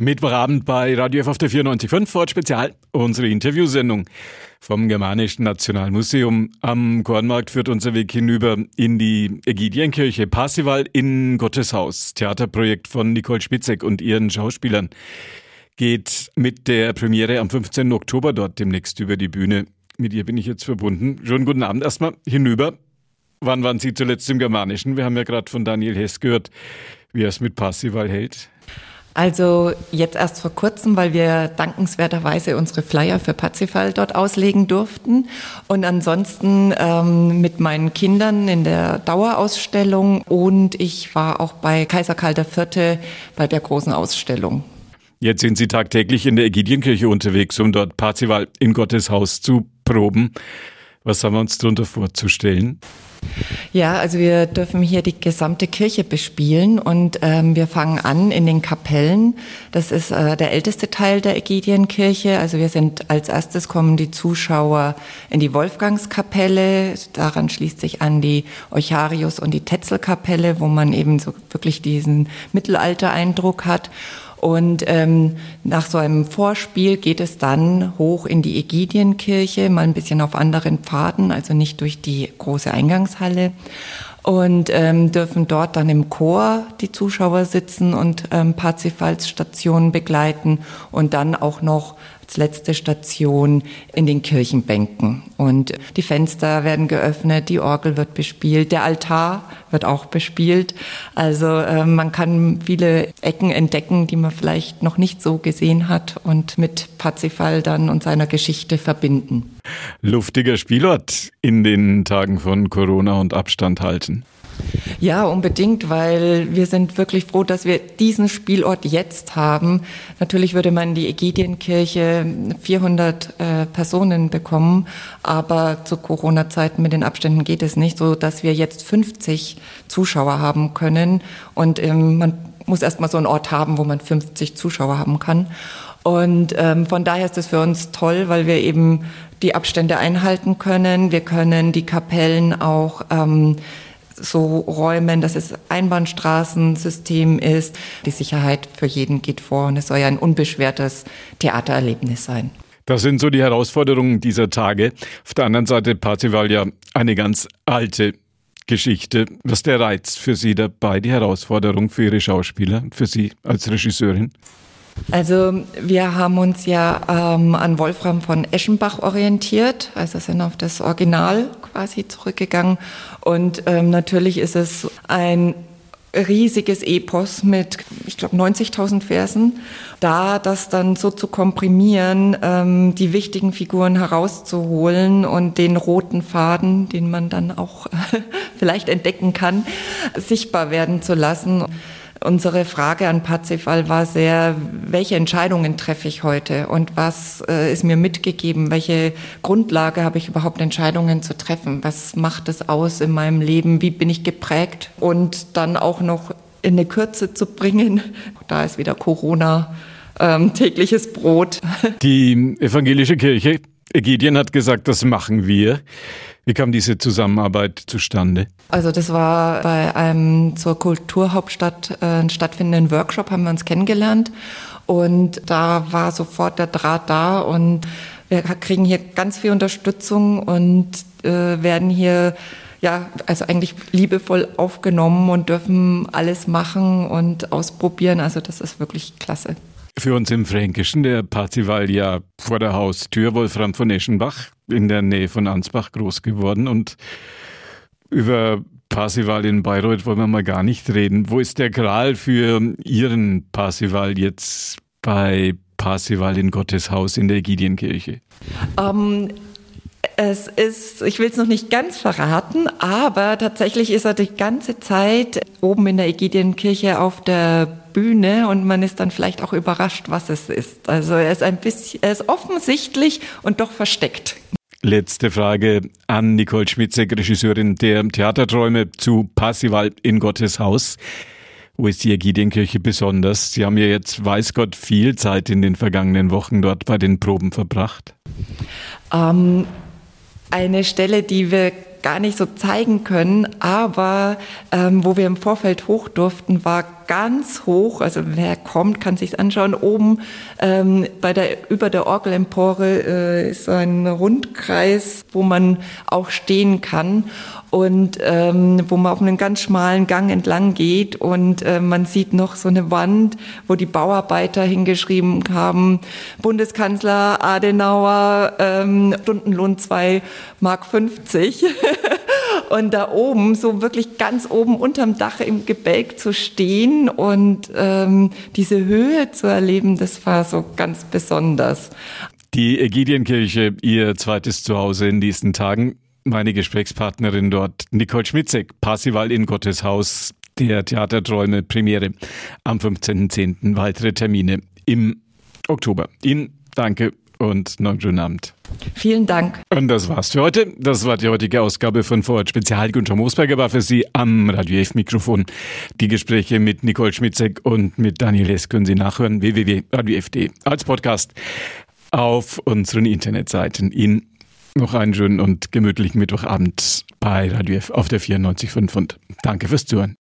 Mittwochabend bei Radio F auf der 94.5 Ford Spezial, unsere Interviewsendung vom Germanischen Nationalmuseum am Kornmarkt führt unser Weg hinüber in die Ägidienkirche Parsival in Gotteshaus. Theaterprojekt von Nicole Spitzek und ihren Schauspielern geht mit der Premiere am 15. Oktober dort demnächst über die Bühne. Mit ihr bin ich jetzt verbunden. Schönen guten Abend erstmal hinüber. Wann waren Sie zuletzt im Germanischen? Wir haben ja gerade von Daniel Hess gehört, wie er es mit Parsival hält. Also jetzt erst vor kurzem, weil wir dankenswerterweise unsere Flyer für Pazifal dort auslegen durften. Und ansonsten ähm, mit meinen Kindern in der Dauerausstellung und ich war auch bei Kaiser Karl IV. bei der großen Ausstellung. Jetzt sind Sie tagtäglich in der Ägidienkirche unterwegs, um dort Parzival in Gottes Haus zu proben. Was haben wir uns darunter vorzustellen? Ja, also wir dürfen hier die gesamte Kirche bespielen und ähm, wir fangen an in den Kapellen. Das ist äh, der älteste Teil der Ägidienkirche. Also wir sind als erstes kommen die Zuschauer in die Wolfgangskapelle. Daran schließt sich an die Eucharius und die Tetzelkapelle, wo man eben so wirklich diesen Mittelalter-Eindruck hat. Und ähm, nach so einem Vorspiel geht es dann hoch in die Ägidienkirche, mal ein bisschen auf anderen Pfaden, also nicht durch die große Eingangshalle. Und ähm, dürfen dort dann im Chor die Zuschauer sitzen und ähm, Parzifals Stationen begleiten und dann auch noch als letzte Station in den Kirchenbänken. Und die Fenster werden geöffnet, die Orgel wird bespielt, der Altar wird auch bespielt. Also äh, man kann viele Ecken entdecken, die man vielleicht noch nicht so gesehen hat und mit Parzifal dann und seiner Geschichte verbinden. Luftiger Spielort in den Tagen von Corona und Abstand halten. Ja, unbedingt, weil wir sind wirklich froh, dass wir diesen Spielort jetzt haben. Natürlich würde man die Ägidienkirche 400 äh, Personen bekommen, aber zu Corona-Zeiten mit den Abständen geht es nicht, so dass wir jetzt 50 Zuschauer haben können und ähm, man muss erstmal so einen Ort haben, wo man 50 Zuschauer haben kann. Und ähm, von daher ist es für uns toll, weil wir eben die Abstände einhalten können. Wir können die Kapellen auch ähm, so räumen, dass es Einbahnstraßensystem ist. Die Sicherheit für jeden geht vor und es soll ja ein unbeschwertes Theatererlebnis sein. Das sind so die Herausforderungen dieser Tage. Auf der anderen Seite Parzival ja eine ganz alte Geschichte. Was ist der Reiz für Sie dabei, die Herausforderung für Ihre Schauspieler, für Sie als Regisseurin? Also wir haben uns ja ähm, an Wolfram von Eschenbach orientiert, also sind auf das Original quasi zurückgegangen. Und ähm, natürlich ist es ein riesiges Epos mit, ich glaube, 90.000 Versen. Da das dann so zu komprimieren, ähm, die wichtigen Figuren herauszuholen und den roten Faden, den man dann auch vielleicht entdecken kann, sichtbar werden zu lassen. Unsere Frage an Parzifal war sehr, welche Entscheidungen treffe ich heute und was äh, ist mir mitgegeben? Welche Grundlage habe ich überhaupt, Entscheidungen zu treffen? Was macht es aus in meinem Leben? Wie bin ich geprägt? Und dann auch noch in eine Kürze zu bringen. Da ist wieder Corona, ähm, tägliches Brot. Die evangelische Kirche Ägidien hat gesagt, das machen wir. Wie kam diese Zusammenarbeit zustande? Also das war bei einem zur Kulturhauptstadt äh, stattfindenden Workshop, haben wir uns kennengelernt und da war sofort der Draht da und wir kriegen hier ganz viel Unterstützung und äh, werden hier ja, also eigentlich liebevoll aufgenommen und dürfen alles machen und ausprobieren. Also das ist wirklich klasse. Für uns im Fränkischen, der Parzival ja vor der Haustür Wolfram von Eschenbach in der Nähe von Ansbach groß geworden und über Parsival in Bayreuth wollen wir mal gar nicht reden. Wo ist der Gral für Ihren Parsival jetzt bei Parsival in Gottes Haus in der Ägidienkirche? Ähm, es ist, ich will es noch nicht ganz verraten, aber tatsächlich ist er die ganze Zeit oben in der Ägidienkirche auf der Bühne und man ist dann vielleicht auch überrascht, was es ist. Also er ist ein bisschen, er ist offensichtlich und doch versteckt. Letzte Frage an Nicole Schmitzek, Regisseurin der Theaterträume zu Passival in Gottes Haus. Wo ist die Ägidienkirche besonders? Sie haben ja jetzt, weiß Gott, viel Zeit in den vergangenen Wochen dort bei den Proben verbracht. Ähm, eine Stelle, die wir gar nicht so zeigen können, aber ähm, wo wir im Vorfeld hoch durften, war ganz hoch. Also wer kommt, kann sich's anschauen. Oben ähm, bei der über der Orgelempore äh, ist ein Rundkreis, wo man auch stehen kann und ähm, wo man auf einen ganz schmalen Gang entlang geht und äh, man sieht noch so eine Wand, wo die Bauarbeiter hingeschrieben haben, Bundeskanzler Adenauer, ähm, Stundenlohn 2 Mark 50. und da oben, so wirklich ganz oben unterm Dach im Gebälk zu stehen und ähm, diese Höhe zu erleben, das war so ganz besonders. Die Ägidienkirche, ihr zweites Zuhause in diesen Tagen meine Gesprächspartnerin dort, Nicole Schmitzek, Parsival in Gottes Haus, der Theaterträume Premiere am 15.10. Weitere Termine im Oktober. Ihnen danke und noch einen schönen Abend. Vielen Dank. Und das war's für heute. Das war die heutige Ausgabe von Vorort Spezial. Günther Moosberger war für Sie am Radio F Mikrofon. Die Gespräche mit Nicole Schmitzek und mit Daniel S. können Sie nachhören www.radiof.de als Podcast auf unseren Internetseiten. Ihnen noch einen schönen und gemütlichen Mittwochabend bei Radio F auf der 94.5 und danke fürs Zuhören.